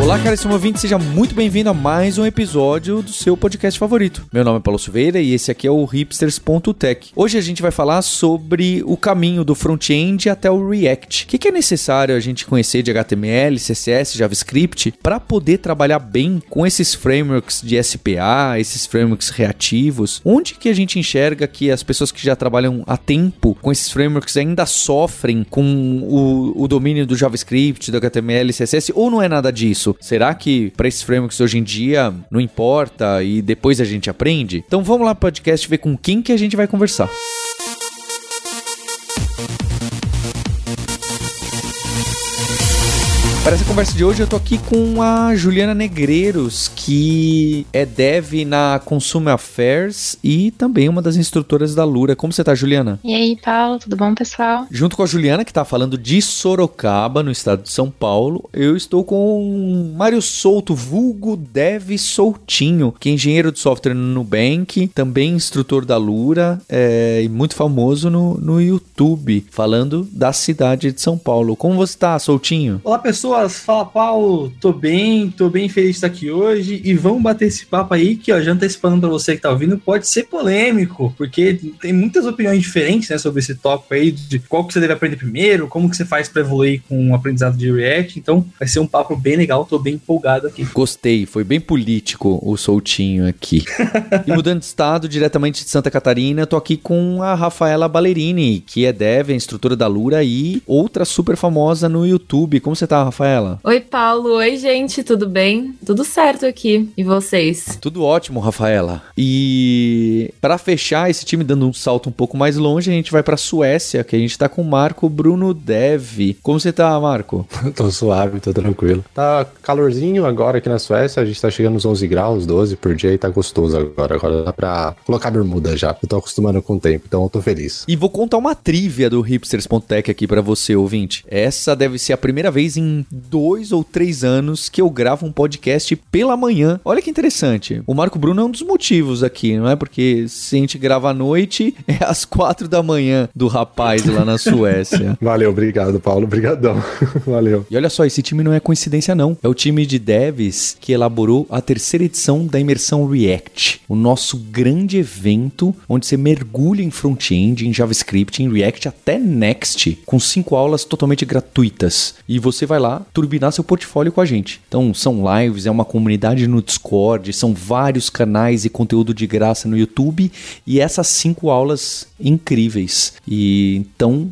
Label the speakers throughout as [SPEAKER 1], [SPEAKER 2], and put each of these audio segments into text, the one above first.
[SPEAKER 1] Olá, caríssimo ouvinte, seja muito bem-vindo a mais um episódio do seu podcast favorito. Meu nome é Paulo Silveira e esse aqui é o hipsters.tech. Hoje a gente vai falar sobre o caminho do front-end até o React. O que é necessário a gente conhecer de HTML, CSS, JavaScript para poder trabalhar bem com esses frameworks de SPA, esses frameworks reativos? Onde que a gente enxerga que as pessoas que já trabalham há tempo com esses frameworks ainda sofrem com o, o domínio do JavaScript, do HTML, CSS ou não é nada disso? Isso? Será que para esses frameworks hoje em dia não importa e depois a gente aprende? Então vamos lá pro podcast ver com quem que a gente vai conversar. Para essa conversa de hoje, eu tô aqui com a Juliana Negreiros, que é dev na Consumer Affairs e também uma das instrutoras da Lura. Como você tá, Juliana?
[SPEAKER 2] E aí, Paulo, tudo bom, pessoal?
[SPEAKER 1] Junto com a Juliana, que tá falando de Sorocaba, no estado de São Paulo, eu estou com Mário Souto, vulgo dev Soutinho, que é engenheiro de software no Nubank, também instrutor da Lura é, e muito famoso no, no YouTube, falando da cidade de São Paulo. Como você tá, Soutinho?
[SPEAKER 3] Olá, pessoal pessoas, fala Paulo, tô bem, tô bem feliz de estar aqui hoje e vamos bater esse papo aí que, ó, já antecipando pra você que tá ouvindo, pode ser polêmico, porque tem muitas opiniões diferentes, né, sobre esse tópico aí, de qual que você deve aprender primeiro, como que você faz para evoluir com o aprendizado de React, então vai ser um papo bem legal, tô bem empolgado aqui.
[SPEAKER 1] Gostei, foi bem político o soltinho aqui. e mudando de estado, diretamente de Santa Catarina, tô aqui com a Rafaela Ballerini, que é dev, é instrutora da Lura e outra super famosa no YouTube. Como você tá, Rafaela? Rafaela?
[SPEAKER 2] Oi, Paulo. Oi, gente. Tudo bem? Tudo certo aqui. E vocês?
[SPEAKER 1] Tudo ótimo, Rafaela. E para fechar esse time dando um salto um pouco mais longe, a gente vai para Suécia, que a gente tá com o Marco Bruno Dev. Como você tá, Marco?
[SPEAKER 4] tô suave, tô tranquilo. Tá calorzinho agora aqui na Suécia, a gente tá chegando nos 11 graus, 12 por dia e tá gostoso agora. Agora dá pra colocar bermuda já. Eu tô acostumando com o tempo, então eu tô feliz.
[SPEAKER 1] E vou contar uma trivia do hipsters.tech aqui para você, ouvinte. Essa deve ser a primeira vez em dois ou três anos que eu gravo um podcast pela manhã. Olha que interessante. O Marco Bruno é um dos motivos aqui, não é? Porque se a gente grava à noite, é às quatro da manhã do rapaz lá na Suécia.
[SPEAKER 4] Valeu, obrigado, Paulo. Obrigadão. Valeu.
[SPEAKER 1] E olha só, esse time não é coincidência, não. É o time de devs que elaborou a terceira edição da imersão React, o nosso grande evento onde você mergulha em front-end, em JavaScript, em React até Next, com cinco aulas totalmente gratuitas. E você vai lá turbinar seu portfólio com a gente. Então, são lives, é uma comunidade no Discord, são vários canais e conteúdo de graça no YouTube e essas cinco aulas incríveis. E então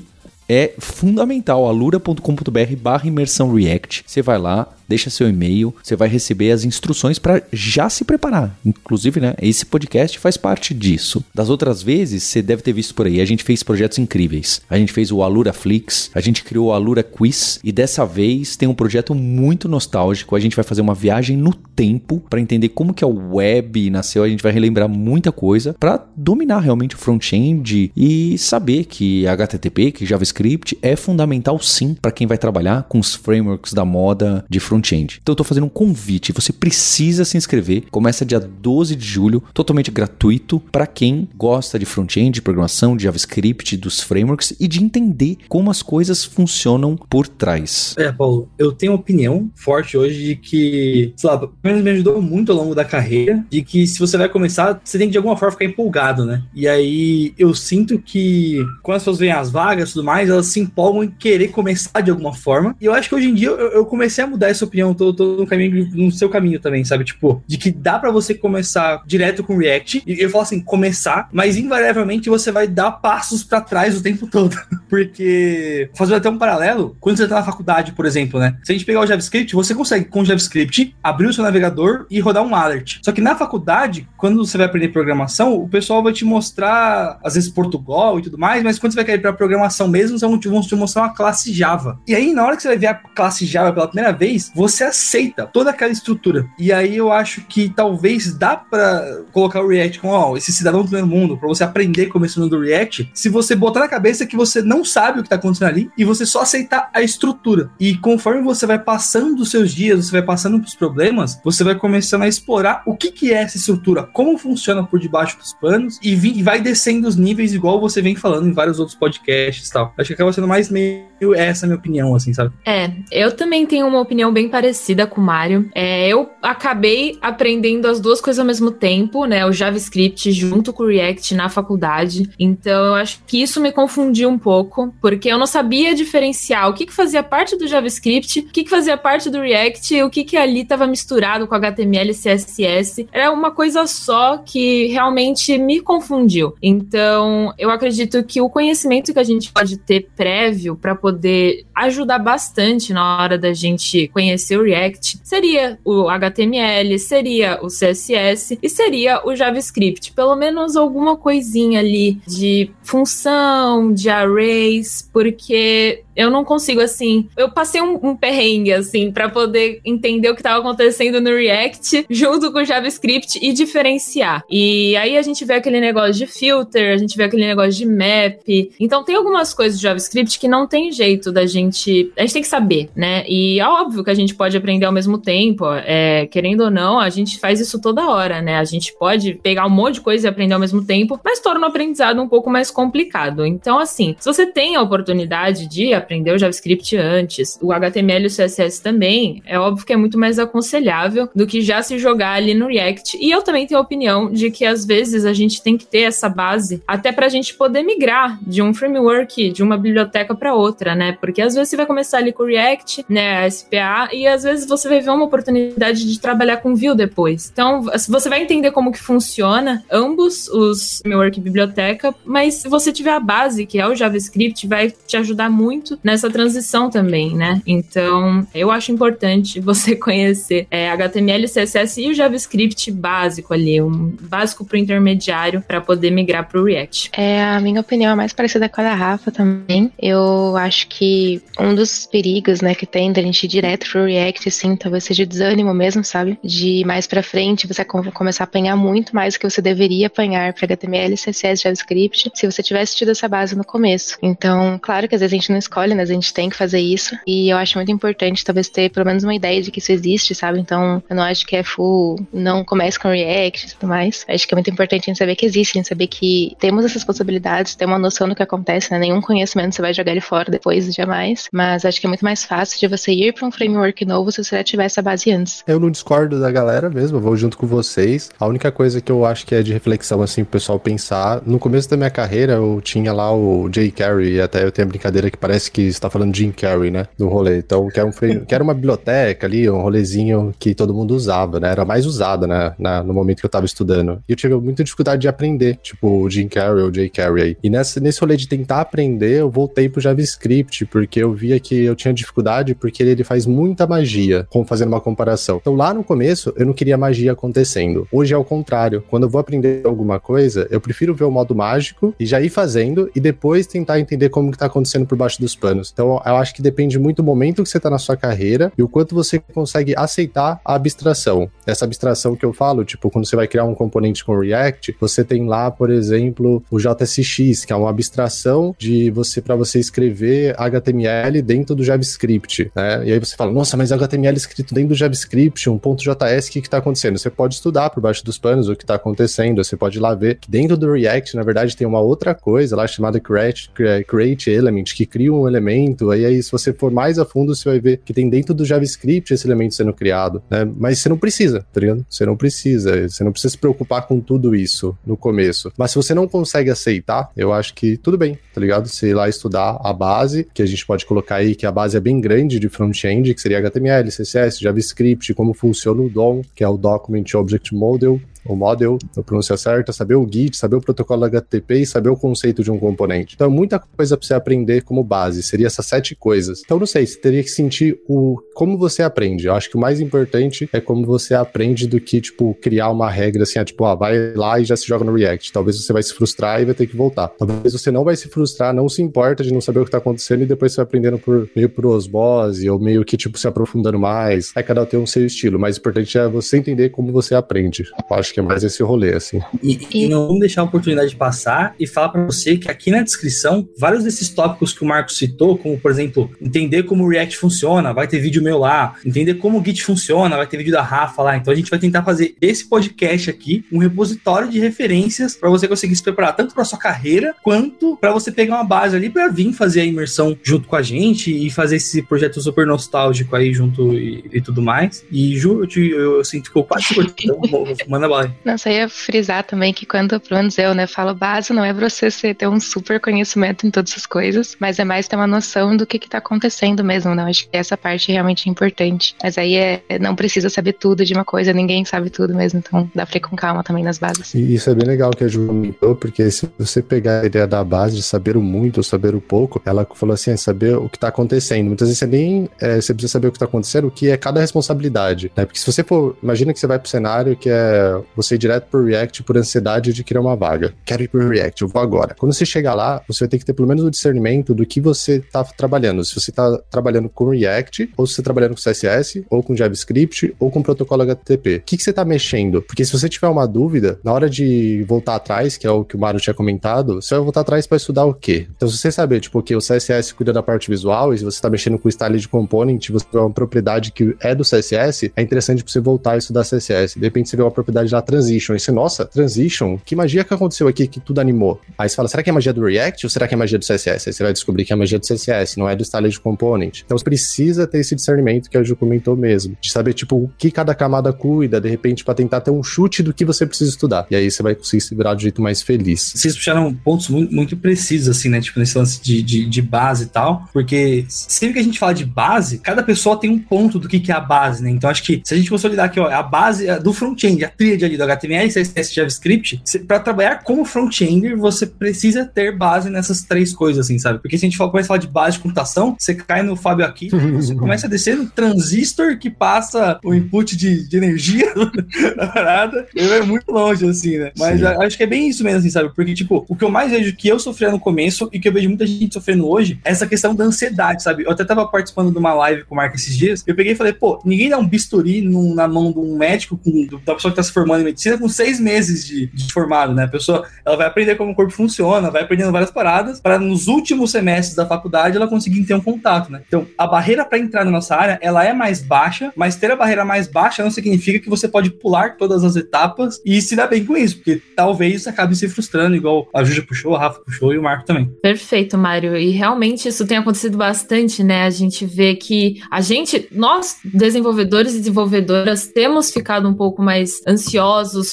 [SPEAKER 1] é fundamental, alura.com.br barra imersão react. Você vai lá, deixa seu e-mail, você vai receber as instruções para já se preparar. Inclusive, né, esse podcast faz parte disso. Das outras vezes, você deve ter visto por aí, a gente fez projetos incríveis. A gente fez o Alura Flix, a gente criou o Alura Quiz e dessa vez tem um projeto muito nostálgico. A gente vai fazer uma viagem no tempo para entender como que a web nasceu. A gente vai relembrar muita coisa para dominar realmente o front-end e saber que HTTP, que JavaScript é fundamental sim para quem vai trabalhar com os frameworks da moda de front front-end. Então eu tô fazendo um convite, você precisa se inscrever. Começa dia 12 de julho, totalmente gratuito para quem gosta de front-end, de programação, de JavaScript, dos frameworks e de entender como as coisas funcionam por trás.
[SPEAKER 3] É, Paulo, eu tenho uma opinião forte hoje de que, sei lá, me ajudou muito ao longo da carreira, de que se você vai começar, você tem que de alguma forma ficar empolgado, né? E aí eu sinto que quando as pessoas veem as vagas e tudo mais, elas se empolgam em querer começar de alguma forma. E eu acho que hoje em dia eu, eu comecei a mudar essa opinião, tô, tô no caminho, no seu caminho também, sabe? Tipo, de que dá para você começar direto com React. E eu falo assim, começar, mas invariavelmente você vai dar passos para trás o tempo todo. Porque, fazendo até um paralelo, quando você tá na faculdade, por exemplo, né? Se a gente pegar o JavaScript, você consegue, com o JavaScript, abrir o seu navegador e rodar um alert. Só que na faculdade, quando você vai aprender programação, o pessoal vai te mostrar, às vezes, Portugal e tudo mais, mas quando você vai querer ir pra programação mesmo, vão te mostrar uma classe Java. E aí, na hora que você vai ver a classe Java pela primeira vez, você aceita toda aquela estrutura. E aí eu acho que talvez dá para colocar o React com, ó, esse cidadão do primeiro mundo, para você aprender começando do React, se você botar na cabeça que você não sabe o que tá acontecendo ali e você só aceitar a estrutura. E conforme você vai passando os seus dias, você vai passando pros problemas, você vai começando a explorar o que que é essa estrutura, como funciona por debaixo dos panos e, vai descendo os níveis igual você vem falando em vários outros podcasts e tal. Acho que acaba sendo mais meio essa a minha opinião, assim, sabe?
[SPEAKER 2] É, eu também tenho uma opinião bem parecida com o Mário. É, eu acabei aprendendo as duas coisas ao mesmo tempo, né? O JavaScript junto com o React na faculdade. Então eu acho que isso me confundiu um pouco, porque eu não sabia diferenciar o que, que fazia parte do JavaScript, o que, que fazia parte do React o que, que ali estava misturado com HTML e CSS. Era uma coisa só que realmente me confundiu. Então eu acredito que o conhecimento que a gente pode ter prévio para poder ajudar bastante na hora da gente conhecer o React seria o HTML, seria o CSS e seria o JavaScript. Pelo menos alguma coisinha ali de função, de arrays, porque eu não consigo, assim. Eu passei um, um perrengue, assim, para poder entender o que estava acontecendo no React junto com o JavaScript e diferenciar. E aí a gente vê aquele negócio de filter, a gente vê aquele negócio de map. Então tem algumas coisas do JavaScript que não tem jeito da gente. A gente tem que saber, né? E é óbvio que a gente pode aprender ao mesmo tempo. É, querendo ou não, a gente faz isso toda hora, né? A gente pode pegar um monte de coisa e aprender ao mesmo tempo, mas torna o aprendizado um pouco mais complicado. Então, assim, se você tem a oportunidade de aprender o JavaScript antes, o HTML e o CSS também, é óbvio que é muito mais aconselhável do que já se jogar ali no React. E eu também tenho a opinião de que às vezes a gente tem que ter essa base até para a gente poder migrar de um framework, de uma biblioteca para outra, né? Porque às vezes você vai começar ali com o React, né, a SPA, e às vezes você vai ver uma oportunidade de trabalhar com Vue depois. Então, você vai entender como que funciona ambos os framework e biblioteca, mas se você tiver a base, que é o JavaScript, vai te ajudar muito nessa transição também, né? Então, eu acho importante você conhecer é, HTML, CSS e o JavaScript básico ali, um básico para o intermediário para poder migrar para o React.
[SPEAKER 5] É, a minha opinião é mais parecida com a da Rafa também. Eu acho que um dos perigos, né, que tem da gente ir direto pro React, assim, talvez seja desânimo mesmo, sabe? De mais para frente você começar a apanhar muito mais do que você deveria apanhar para HTML, CSS, JavaScript, se você tivesse tido essa base no começo. Então, claro que às vezes a gente não escolhe, mas a gente tem que fazer isso. E eu acho muito importante, talvez, ter pelo menos uma ideia de que isso existe, sabe? Então, eu não acho que é full, não comece com React e tudo mais. Acho que é muito importante a gente saber que existe, a gente saber que temos essas possibilidades, ter uma noção do que acontece, né? Nenhum conhecimento você vai jogar ele fora depois, jamais. Mas acho que é muito mais fácil de você ir para um framework novo se você já tiver essa base antes.
[SPEAKER 4] Eu não discordo da galera mesmo, eu vou junto com vocês. A única coisa que eu acho que é de reflexão, assim, pro pessoal pensar, no começo da minha carreira eu tinha lá o Jay Carey, e até eu tenho a brincadeira que parece que está falando Jim Carrey, né, no rolê. Então, que era, um que era uma biblioteca ali, um rolezinho que todo mundo usava, né, era mais usada, né, na, no momento que eu tava estudando. E eu tive muita dificuldade de aprender, tipo o Jim Carrey ou o Jay Carrey aí. E nessa, nesse rolê de tentar aprender, eu voltei pro JavaScript, porque eu via que eu tinha dificuldade, porque ele, ele faz muita magia, como fazendo uma comparação. Então, lá no começo, eu não queria magia acontecendo. Hoje é o contrário. Quando eu vou aprender alguma coisa, eu prefiro ver o modo mágico e já ir fazendo e depois tentar entender como que tá acontecendo por baixo dos panos. Então, eu acho que depende muito do momento que você tá na sua carreira e o quanto você consegue aceitar a abstração. Essa abstração que eu falo, tipo, quando você vai criar um componente com React, você tem lá, por exemplo, o JSX, que é uma abstração de você para você escrever HTML dentro do JavaScript, né? E aí você fala, nossa, mas HTML escrito dentro do JavaScript, um ponto .js, o que que tá acontecendo? Você pode estudar por baixo dos panos o que tá acontecendo, você pode ir lá ver que dentro do React, na verdade, tem uma outra coisa lá chamada create, create element, que cria um elemento, aí, aí se você for mais a fundo, você vai ver que tem dentro do JavaScript esse elemento sendo criado, né? Mas você não precisa, tá ligado? Você não precisa, você não precisa se preocupar com tudo isso no começo. Mas se você não consegue aceitar, eu acho que tudo bem, tá ligado? Você ir lá estudar a base, que a gente pode colocar aí que a base é bem grande de front-end, que seria HTML, CSS, JavaScript, como funciona o DOM, que é o Document Object Model, o model, a pronúncia certa, saber o Git, saber o protocolo HTTP e saber o conceito de um componente. Então, muita coisa para você aprender como base. Seria essas sete coisas. Então, não sei, você teria que sentir o como você aprende. Eu acho que o mais importante é como você aprende do que, tipo, criar uma regra assim, ah, tipo, ah, vai lá e já se joga no React. Talvez você vai se frustrar e vai ter que voltar. Talvez você não vai se frustrar, não se importa de não saber o que tá acontecendo e depois você vai aprendendo por meio por osmose ou meio que, tipo, se aprofundando mais. Aí cada um tem um seu estilo. O mais importante é você entender como você aprende. Eu acho que é mais esse rolê, assim.
[SPEAKER 3] E, e não vamos deixar a oportunidade de passar e falar para você que aqui na descrição, vários desses tópicos que o Marco citou, como, por exemplo, entender como o React funciona, vai ter vídeo meu lá. Entender como o Git funciona, vai ter vídeo da Rafa lá. Então a gente vai tentar fazer desse podcast aqui um repositório de referências para você conseguir se preparar tanto para sua carreira quanto para você pegar uma base ali para vir fazer a imersão junto com a gente e fazer esse projeto super nostálgico aí junto e, e tudo mais. E Ju, eu, te, eu, eu sinto que eu quase então, manda bala.
[SPEAKER 5] Não, só ia frisar também que quando, pelo menos eu, né, falo base, não é pra você ter um super conhecimento em todas as coisas, mas é mais ter uma noção do que que tá acontecendo mesmo, não? Acho que essa parte realmente é importante. Mas aí é, não precisa saber tudo de uma coisa, ninguém sabe tudo mesmo, então dá pra ir com calma também nas bases.
[SPEAKER 4] E isso é bem legal que a Ju comentou, porque se você pegar a ideia da base de saber o muito ou saber o pouco, ela falou assim, é saber o que tá acontecendo. Muitas vezes você nem é, você precisa saber o que tá acontecendo, o que é cada responsabilidade, né? Porque se você for, imagina que você vai pro cenário que é você ir direto pro React por ansiedade de criar uma vaga. Quero ir pro React, eu vou agora. Quando você chegar lá, você vai ter que ter pelo menos o discernimento do que você tá trabalhando. Se você tá trabalhando com React, ou se você tá trabalhando com CSS, ou com JavaScript, ou com protocolo HTTP. O que, que você tá mexendo? Porque se você tiver uma dúvida, na hora de voltar atrás, que é o que o Mário tinha comentado, você vai voltar atrás para estudar o quê? Então, se você saber, tipo, que o CSS cuida da parte visual, e se você tá mexendo com style de component, você vê uma propriedade que é do CSS, é interessante você voltar a estudar CSS. De repente você vê uma propriedade da transition, e você, nossa, transition, que magia que aconteceu aqui que tudo animou? Aí você fala, será que é magia do React ou será que é magia do CSS? Aí você vai descobrir que é magia do CSS, não é do style de component. Então, você precisa ter esse discernimento que a Ju comentou mesmo, de saber, tipo, o que cada camada cuida, de repente, para tentar ter um chute do que você precisa estudar. E aí você vai conseguir se virar do jeito mais feliz.
[SPEAKER 3] Vocês puxaram pontos muito, muito precisos, assim, né? Tipo, nesse lance de, de, de, base e tal, porque sempre que a gente fala de base, cada pessoa tem um ponto do que, que é a base, né? Então, acho que se a gente consolidar aqui, ó, a base do front-end, a tríade ali do HTML, CSS JavaScript, para trabalhar como front-ender, você precisa ter base nessas três coisas, assim, sabe? Porque se a gente começa a falar de base de computação, você cai no Fábio aqui, você começa a descer no transistor que passa o input de, de energia da parada, ele é muito longe, assim, né? Mas a, acho que é bem isso mesmo, assim, sabe? Porque, tipo, o que eu mais vejo que eu sofria no começo e que eu vejo muita gente sofrendo hoje é essa questão da ansiedade, sabe? Eu até tava participando de uma live com o Marco esses dias, eu peguei e falei, pô, ninguém dá um bisturi num, na mão de um médico, com, da pessoa que tá se formando em medicina, com seis meses de, de formado, né? A pessoa, ela vai aprender como o corpo funciona, vai aprendendo várias paradas, para nos últimos semestres da faculdade ela conseguir ter um contato, né? Então, a barreira para entrar na nossa área, ela é mais baixa, mas ter a barreira mais baixa não significa que você pode pular todas as etapas e se dar bem com isso, porque talvez acabe se frustrando, igual a Juja puxou, a Rafa puxou e o Marco também.
[SPEAKER 2] Perfeito, Mário. E realmente isso tem acontecido bastante, né? A gente vê que a gente, nós, desenvolvedores e desenvolvedoras, temos ficado um pouco mais ansiosos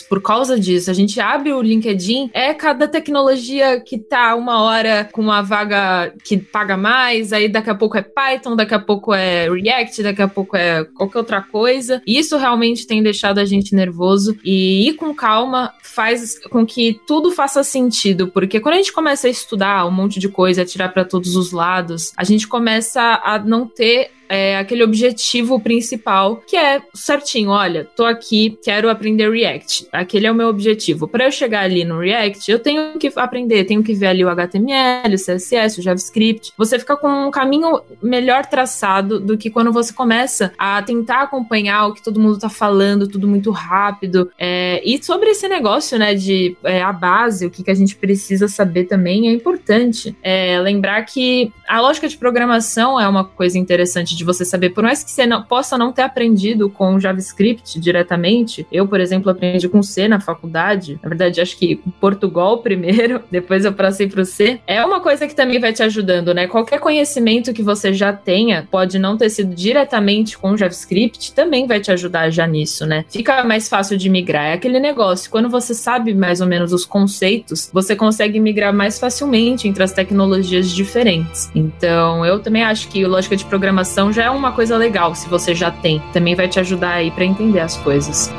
[SPEAKER 2] por causa disso. A gente abre o LinkedIn, é cada tecnologia que tá uma hora com uma vaga que paga mais, aí daqui a pouco é Python, daqui a pouco é React, daqui a pouco é qualquer outra coisa. Isso realmente tem deixado a gente nervoso e ir com calma faz com que tudo faça sentido, porque quando a gente começa a estudar um monte de coisa, tirar para todos os lados, a gente começa a não ter é, aquele objetivo principal, que é certinho, olha, tô aqui, quero aprender React. Aquele é o meu objetivo. Para eu chegar ali no React, eu tenho que aprender, tenho que ver ali o HTML, o CSS, o JavaScript. Você fica com um caminho melhor traçado do que quando você começa a tentar acompanhar o que todo mundo tá falando, tudo muito rápido. É, e sobre esse negócio, né, de é, a base, o que, que a gente precisa saber também é importante. É, lembrar que a lógica de programação é uma coisa interessante de você saber, por mais que você não, possa não ter aprendido com JavaScript diretamente, eu, por exemplo, aprendi com C na faculdade, na verdade, acho que Portugal primeiro, depois eu passei para o C, é uma coisa que também vai te ajudando, né? Qualquer conhecimento que você já tenha, pode não ter sido diretamente com JavaScript, também vai te ajudar já nisso, né? Fica mais fácil de migrar. É aquele negócio, quando você sabe mais ou menos os conceitos, você consegue migrar mais facilmente entre as tecnologias diferentes. Então, eu também acho que lógica de programação então já é uma coisa legal se você já tem. Também vai te ajudar aí para entender as coisas.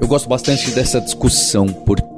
[SPEAKER 1] Eu gosto bastante dessa discussão, porque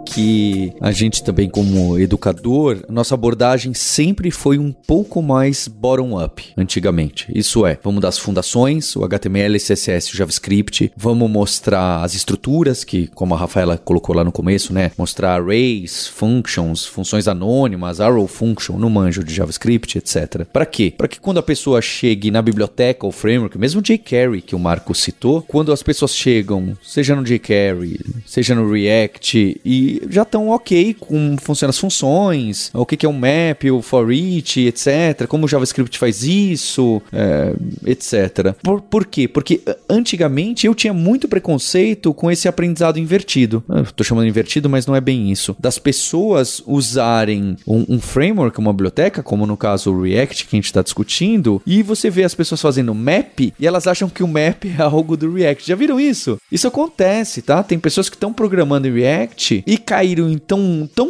[SPEAKER 1] a gente também, como educador, nossa abordagem sempre foi um pouco mais bottom-up, antigamente. Isso é, vamos dar as fundações, o HTML, CSS, o JavaScript, vamos mostrar as estruturas, que, como a Rafaela colocou lá no começo, né? Mostrar arrays, functions, funções anônimas, arrow function, no manjo de JavaScript, etc. Para quê? Para que quando a pessoa chegue na biblioteca ou framework, mesmo jQuery que o Marco citou, quando as pessoas chegam, seja no jQuery, seja no React, e já estão ok com funcionam as funções, o que é um map, o for each, etc. Como o JavaScript faz isso, é, etc. Por, por quê? Porque antigamente eu tinha muito preconceito com esse aprendizado invertido. Estou chamando invertido, mas não é bem isso. Das pessoas usarem um, um framework, uma biblioteca, como no caso o React que a gente está discutindo, e você vê as pessoas fazendo map e elas acham que o map é algo do React. Já viram isso? Isso acontece, tá? Tem pessoas que estão programando em React e caíram em tão, tão.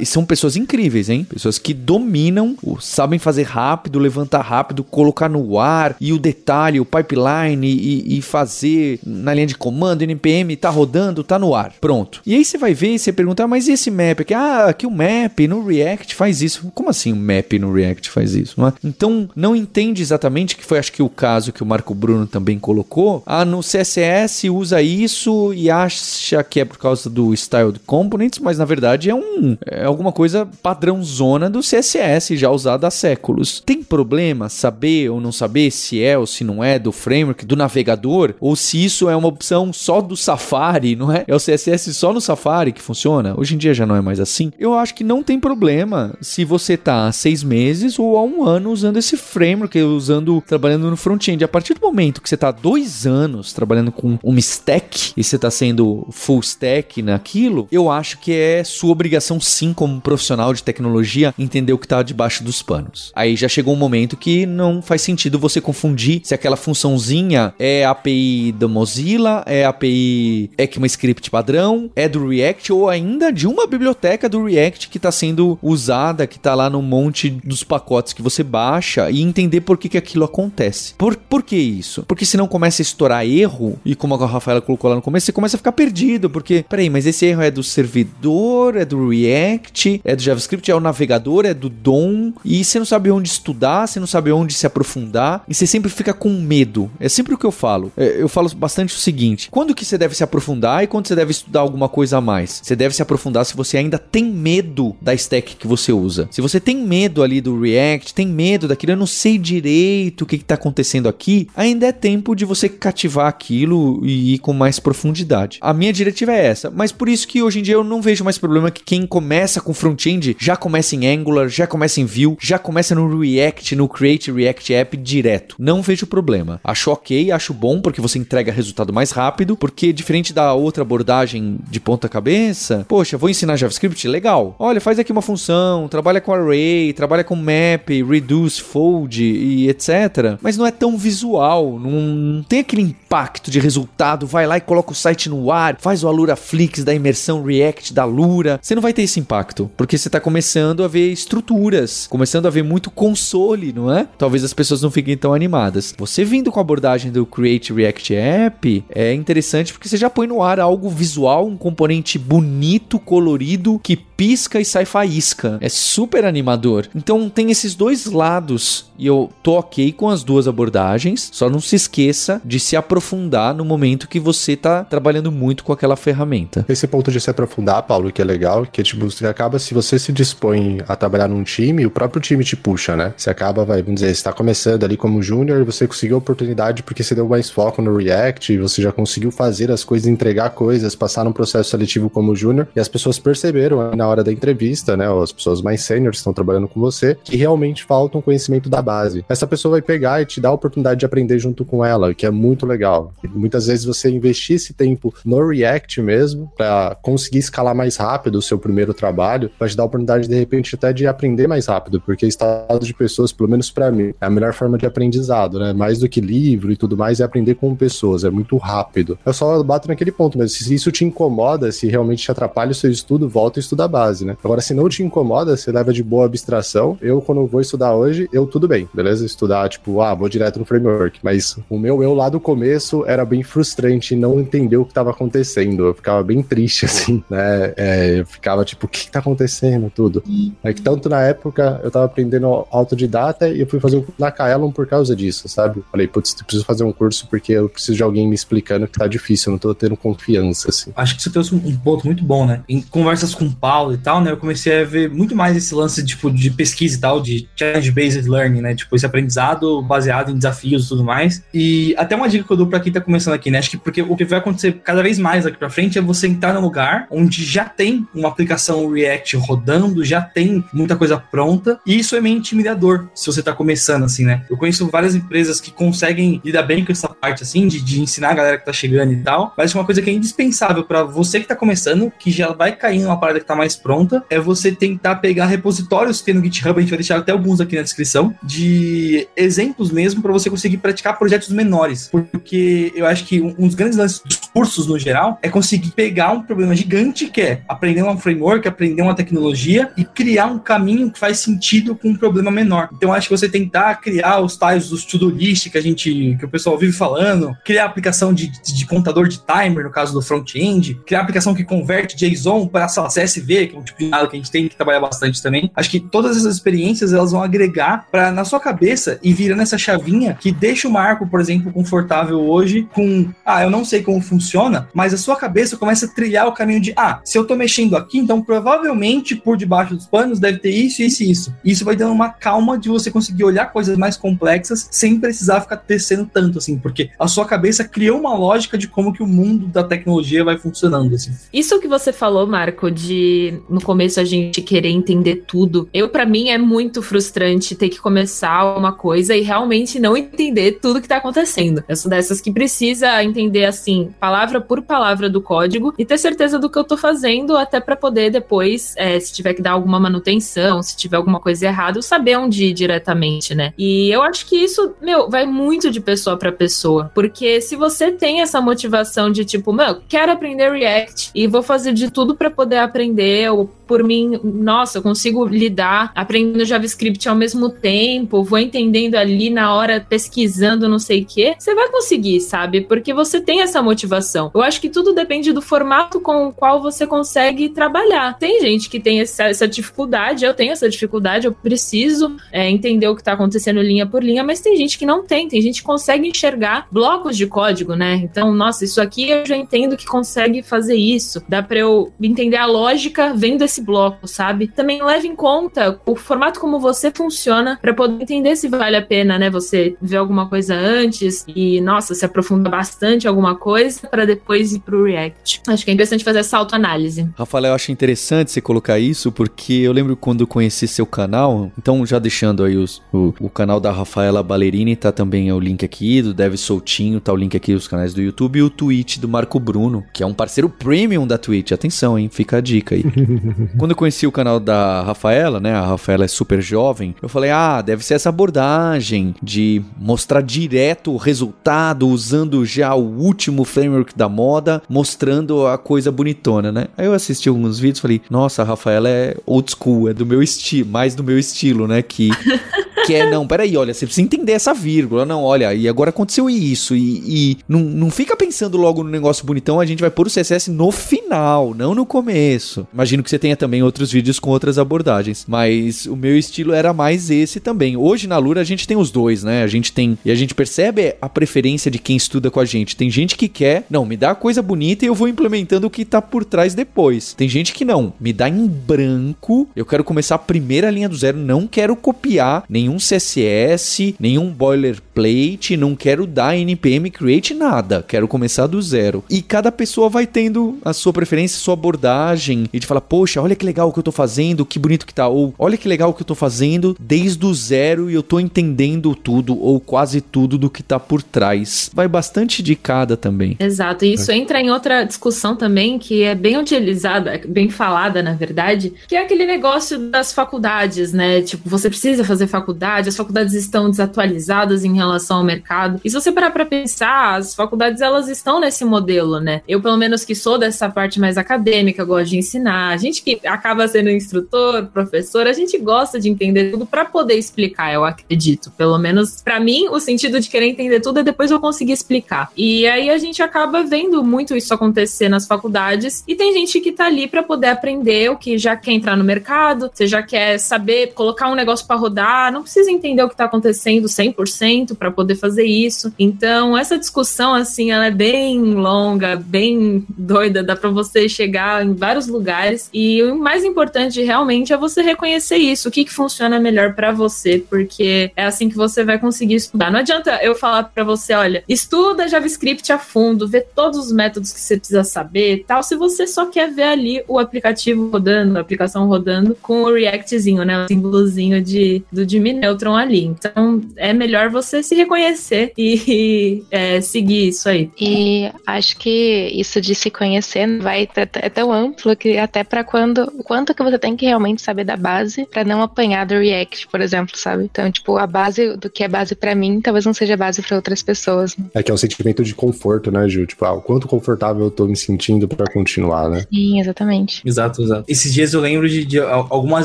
[SPEAKER 1] E são pessoas incríveis, hein? Pessoas que dominam, sabem fazer rápido, levantar rápido, colocar no ar e o detalhe, o pipeline e, e fazer na linha de comando, NPM, tá rodando, tá no ar. Pronto. E aí você vai ver e você pergunta, ah, mas esse map aqui? Ah, aqui o map no React faz isso. Como assim o map no React faz isso? Não é? Então, não entende exatamente, que foi acho que o caso que o Marco Bruno também colocou. Ah, no CSS usa isso e acha que é por causa do Styled Components, mas na verdade é um é alguma coisa padrãozona do CSS já usada há séculos. Tem problema saber ou não saber se é ou se não é do framework, do navegador, ou se isso é uma opção só do Safari, não é? É o CSS só no Safari que funciona? Hoje em dia já não é mais assim. Eu acho que não tem problema se você tá há seis meses ou há um ano usando esse framework, usando, trabalhando no front-end. A partir do momento que você tá há dois anos trabalhando com uma stack e você tá sendo full stack naquilo, eu acho que é sua obrigação sim como profissional de tecnologia entender o que tá debaixo dos panos. Aí já chegou um momento que não faz sentido você confundir se aquela funçãozinha é API do Mozilla, é API ECMAScript padrão, é do React ou ainda de uma biblioteca do React que está sendo usada, que está lá no monte dos pacotes que você baixa e entender por que, que aquilo acontece. Por, por que isso? Porque senão começa a estourar erro e como a Rafaela colocou lá no começo, você começa a ficar perdido, porque, peraí, mas esse erro é do servidor, é do React, é do JavaScript, é o navegador, é do DOM, e você não sabe onde estudar, você não sabe onde se aprofundar, e você sempre fica com medo. É sempre o que eu falo. É, eu falo bastante o seguinte: quando que você deve se aprofundar e quando você deve estudar alguma coisa a mais? Você deve se aprofundar se você ainda tem medo da stack que você usa. Se você tem medo ali do React, tem medo daquilo, eu não sei direito o que está acontecendo aqui, ainda é tempo de você cativar aquilo e ir com mais profundidade. A minha diretiva é essa, mas por isso que hoje em dia eu não vejo mais problema que quem começa com front-end já começa em Angular, já começa em Vue, já começa no React, no Create React App direto. Não vejo problema. Acho ok, acho bom porque você entrega resultado mais rápido, porque diferente da outra abordagem de ponta cabeça, poxa, vou ensinar JavaScript, legal. Olha, faz aqui uma função, trabalha com array, trabalha com map, reduce, fold e etc. Mas não é tão visual, não, não tem aquele impacto de resultado, vai lá e coloca o site no ar, faz o Alura Flix da imersão React da Lura. Você não vai ter esse impacto, porque você está começando a ver estruturas, começando a ver muito console, não é? Talvez as pessoas não fiquem tão animadas. Você vindo com a abordagem do Create React App é interessante porque você já põe no ar algo visual, um componente bonito, colorido, que pisca e sai faísca. É super animador. Então tem esses dois lados e eu tô ok com as duas abordagens. Só não se esqueça de se aprofundar no momento que você tá trabalhando muito com aquela ferramenta.
[SPEAKER 4] Esse ponto de se aprofundar, Paulo, que é legal, que tipo, você acaba, se você se dispõe a trabalhar num time, o próprio time te puxa, né? Você acaba, vai, vamos dizer, você tá começando ali como júnior você conseguiu a oportunidade porque você deu mais foco no React, você já conseguiu fazer as coisas, entregar coisas, passar num processo seletivo como júnior e as pessoas perceberam na hora da entrevista, né? As pessoas mais sêniores estão trabalhando com você, que realmente falta um conhecimento da base. Essa pessoa vai pegar e te dar a oportunidade de aprender junto com ela, que é muito legal. E muitas vezes você investir esse tempo no React mesmo, para conseguir escalar mais rápido o seu primeiro trabalho, vai te dar a oportunidade, de repente, até de aprender mais rápido, porque estado de pessoas, pelo menos para mim, é a melhor forma de aprendizado, né? Mais do que livro e tudo mais, é aprender com pessoas, é muito rápido. Eu só bato naquele ponto, mas se isso te incomoda, se realmente te atrapalha o seu estudo, volta a estudar base, né? Agora, se não te incomoda, você leva de boa abstração. Eu, quando vou estudar hoje, eu tudo bem, beleza? Estudar, tipo, ah, vou direto no framework. Mas o meu eu lá do começo era bem frustrante não entender o que estava acontecendo. Eu ficava bem triste, assim, né? É, eu ficava tipo, o que, tá acontecendo? Tudo. É que tanto na época eu tava aprendendo autodidata e eu fui fazer um na Kaelon por causa disso, sabe? Falei, putz, eu preciso fazer um curso porque eu preciso de alguém me explicando que tá difícil, eu não tô tendo confiança, assim.
[SPEAKER 3] Acho que você trouxe um ponto muito bom, né? Em conversas com o Paulo e tal, né? Eu comecei a ver muito mais esse lance, tipo, de pesquisa e tal, de challenge-based learning, né? Tipo, esse aprendizado baseado em desafios e tudo mais. E até uma dica que eu dou pra quem tá começando aqui, né? Acho que porque o que vai acontecer cada vez mais daqui pra frente é você entrar num lugar onde já tem uma aplicação React rodando, já tem muita coisa pronta, e isso é meio intimidador se você tá começando, assim, né? Eu conheço várias empresas que conseguem lidar bem com essa parte, assim, de, de ensinar a galera que tá chegando e tal, mas uma coisa que é indispensável para você que tá começando, que já vai cair numa parada que tá mais pronta, é você tentar pegar repositórios que tem no GitHub, a gente vai deixar até alguns aqui na descrição, de exemplos mesmo para você conseguir praticar projetos menores, porque eu acho que um dos grandes lances dos cursos no geral é conseguir pegar um problema gigante que é aprender um framework, aprender uma tecnologia e criar um caminho que faz sentido com um problema menor. Então acho que você tentar criar os tais dos to-do list que a gente, que o pessoal vive falando, criar aplicação de, de, de contador de timer no caso do front-end, criar aplicação que converte JSON para CSV, que é um tipo de dado que a gente tem que trabalhar bastante também. Acho que todas essas experiências elas vão agregar para na sua cabeça e virando essa chavinha que deixa o Marco, por exemplo, confortável hoje com, ah, eu não sei como funciona, mas a sua cabeça começa a trilhar o caminho de, ah, se eu tô mexendo aqui, então provavelmente por debaixo dos panos deve ter isso, isso e isso. Isso vai dando uma calma de você conseguir olhar coisas mais complexas sem precisar ficar tecendo tanto, assim, porque a sua cabeça criou uma lógica de como que o mundo da tecnologia vai funcionando, assim.
[SPEAKER 2] Isso que você falou, Marco, de no começo a gente querer entender tudo, eu para mim é muito frustrante ter que começar uma coisa e realmente não entender tudo que tá acontecendo. Eu sou dessas que precisa entender assim, palavra por palavra do código e ter certeza do que eu tô fazendo até para poder depois, é, se tiver que dar alguma manutenção, se tiver alguma coisa errada, eu saber onde ir diretamente, né? E eu acho que isso, meu, vai muito de pessoa para pessoa, porque se você tem essa motivação de tipo, meu, quero aprender React e vou fazer de tudo para poder aprender, ou por mim, nossa, eu consigo lidar aprendendo JavaScript ao mesmo tempo, vou entendendo ali na hora, pesquisando não sei o que, você vai conseguir, sabe? Porque você tem essa motivação. Eu acho que tudo depende do formato com o qual você consegue trabalhar. Tem gente que tem essa, essa dificuldade, eu tenho essa dificuldade, eu preciso é, entender o que está acontecendo linha por linha, mas tem gente que não tem, tem gente que consegue enxergar blocos de código, né? Então, nossa, isso aqui eu já entendo que consegue fazer isso. Dá para eu entender a lógica vendo esse bloco, sabe? Também leve em conta o formato como você funciona para poder entender se vale a pena, né? Você ver alguma coisa antes e, nossa, se aprofunda bastante alguma coisa para depois ir pro React. Acho que é interessante fazer essa autoanálise.
[SPEAKER 1] Rafael, eu acho interessante você colocar isso porque eu lembro quando conheci seu canal, então já deixando aí os, o, o canal da Rafaela Ballerini, tá também o link aqui, do Dev Soltinho, tá o link aqui dos canais do YouTube e o Twitch do Marco Bruno, que é um parceiro premium da Twitch. Atenção, hein? Fica a dica aí. quando eu conheci o canal da Rafaela, né? A Rafaela é super jovem, eu falei, ah, deve ser essa abordagem de mostrar direto o resultado usando já o último framework da moda, mostrando a coisa bonitona, né? Aí eu assisti alguns vídeos e falei, nossa, a Rafaela é old school, é do meu estilo, mais do meu estilo, né? Que que é, não, peraí, olha, você precisa entender essa vírgula. Não, olha, e agora aconteceu isso. E, e não, não fica pensando logo no negócio bonitão, a gente vai pôr o CSS no final, não no começo. Imagino que você tenha também outros vídeos com outras abordagens. Mas o meu estilo era mais esse também. Hoje na Lura a gente tem os dois, né? A gente tem. E a gente percebe a preferência de quem estuda com a gente. Tem gente que quer, não, me dá a coisa bonita e eu vou implementando o que tá por trás depois. Tem gente que não, me dá em branco, eu quero começar a primeira linha do zero, não quero copiar nenhum CSS, nenhum boilerplate, não quero dar npm create nada, quero começar do zero. E cada pessoa vai tendo a sua preferência, a sua abordagem, e de falar, poxa, olha que legal o que eu tô fazendo, que bonito que tá, ou olha que legal o que eu tô fazendo desde o zero e eu tô entendendo tudo, ou quase tudo do que tá por trás. Vai bastante de cada também.
[SPEAKER 2] Exato, e isso é. entra em outra discussão também que é bem utilizada, bem falada, na verdade, que é aquele negócio das faculdades, né? Tipo, você precisa fazer faculdade faculdade, as faculdades estão desatualizadas em relação ao mercado. E se você parar para pensar, as faculdades elas estão nesse modelo, né? Eu, pelo menos que sou dessa parte mais acadêmica, gosto de ensinar. A gente que acaba sendo instrutor, professor, a gente gosta de entender tudo para poder explicar, eu acredito. Pelo menos para mim, o sentido de querer entender tudo é depois eu conseguir explicar. E aí a gente acaba vendo muito isso acontecer nas faculdades e tem gente que tá ali para poder aprender o que já quer entrar no mercado, você já quer saber colocar um negócio para rodar, não precisa entender o que tá acontecendo 100% para poder fazer isso. Então, essa discussão assim, ela é bem longa, bem doida, dá para você chegar em vários lugares. E o mais importante realmente é você reconhecer isso, o que que funciona melhor para você, porque é assim que você vai conseguir estudar. Não adianta eu falar para você, olha, estuda JavaScript a fundo, vê todos os métodos que você precisa saber, tal, se você só quer ver ali o aplicativo rodando, a aplicação rodando com o Reactzinho, né, o símbolozinho de do Jimmy Neutron ali. Então, é melhor você se reconhecer e é, seguir isso aí.
[SPEAKER 5] E acho que isso de se conhecer vai é tão amplo que até para quando quanto que você tem que realmente saber da base para não apanhar do React, por exemplo, sabe? Então, tipo, a base do que é base para mim, talvez não seja base para outras pessoas. Né?
[SPEAKER 4] É que é um sentimento de conforto, né, Gil? Tipo, ah, o quanto confortável eu tô me sentindo para continuar, né?
[SPEAKER 5] Sim, exatamente.
[SPEAKER 3] Exato, exato. Esses dias eu lembro de, de algumas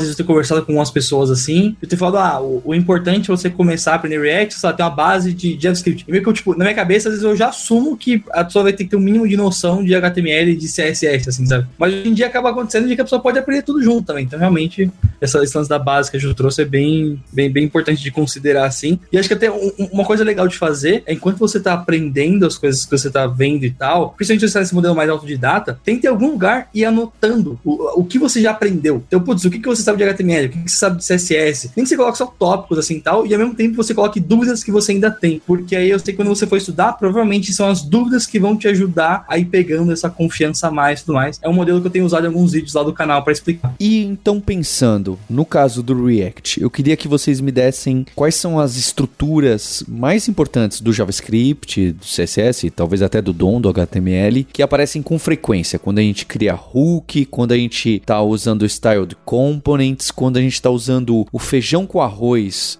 [SPEAKER 3] vezes eu ter conversado com umas pessoas assim, e ter falado, ah, o, o, importante é você começar a aprender React, só ter uma base de JavaScript. E meio que eu, tipo, na minha cabeça, às vezes eu já assumo que a pessoa vai ter que ter um mínimo de noção de HTML e de CSS, assim, sabe? Mas hoje em dia acaba acontecendo de que a pessoa pode aprender tudo junto também. Então, realmente, essa instância da base que a Ju trouxe é bem, bem, bem importante de considerar, assim. E acho que até um, uma coisa legal de fazer é enquanto você tá aprendendo as coisas que você tá vendo e tal, principalmente se você tá nesse modelo mais autodidata, que ter algum lugar e anotando o, o que você já aprendeu. Então, putz, o que, que você sabe de HTML, o que, que você sabe de CSS. Nem que você coloque só tópicos assim tal, e ao mesmo tempo você coloque dúvidas que você ainda tem. Porque aí eu sei que quando você for estudar, provavelmente são as dúvidas que vão te ajudar a ir pegando essa confiança a mais e tudo mais. É um modelo que eu tenho usado em alguns vídeos lá do canal para explicar.
[SPEAKER 1] E então, pensando no caso do React, eu queria que vocês me dessem quais são as estruturas mais importantes do JavaScript, do CSS, talvez até do DOM, do HTML, que aparecem com frequência quando a gente cria hook, quando a gente está usando styled components, quando a gente está usando o feijão com arroz